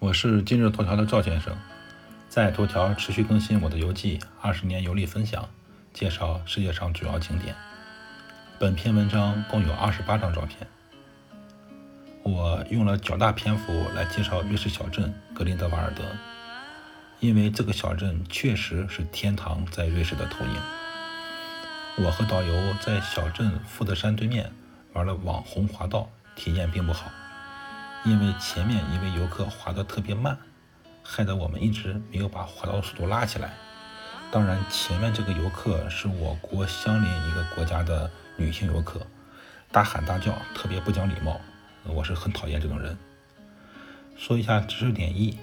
我是今日头条的赵先生，在头条持续更新我的游记，二十年游历分享，介绍世界上主要景点。本篇文章共有二十八张照片。我用了较大篇幅来介绍瑞士小镇格林德瓦尔德，因为这个小镇确实是天堂在瑞士的投影。我和导游在小镇富德山对面玩了网红滑道，体验并不好。因为前面一位游客滑得特别慢，害得我们一直没有把滑道速度拉起来。当然，前面这个游客是我国相邻一个国家的女性游客，大喊大叫，特别不讲礼貌，我是很讨厌这种人。说一下知识点一：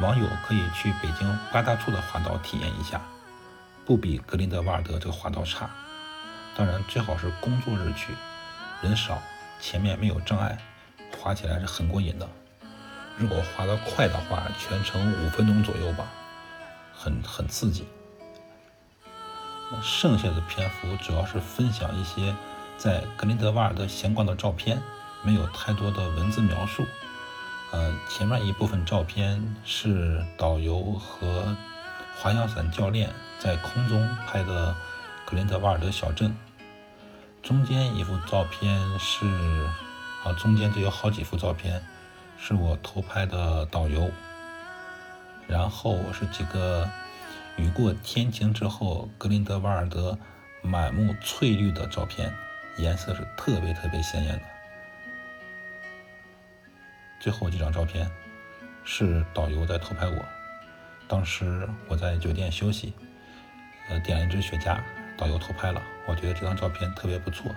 网友可以去北京八大处的滑道体验一下，不比格林德瓦尔德这个滑道差。当然，最好是工作日去，人少，前面没有障碍。滑起来是很过瘾的，如果滑得快的话，全程五分钟左右吧，很很刺激。剩下的篇幅主要是分享一些在格林德瓦尔德闲逛的照片，没有太多的文字描述。呃，前面一部分照片是导游和滑翔伞教练在空中拍的格林德瓦尔德小镇，中间一幅照片是。啊，中间就有好几幅照片，是我偷拍的导游。然后是几个雨过天晴之后，格林德瓦尔德满目翠绿的照片，颜色是特别特别鲜艳的。最后几张照片是导游在偷拍我，当时我在酒店休息，呃，点了一支雪茄，导游偷拍了，我觉得这张照片特别不错。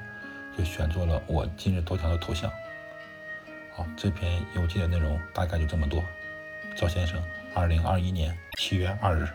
就选做了我今日头条的头像。好，这篇邮件的内容大概就这么多。赵先生，二零二一年七月二日。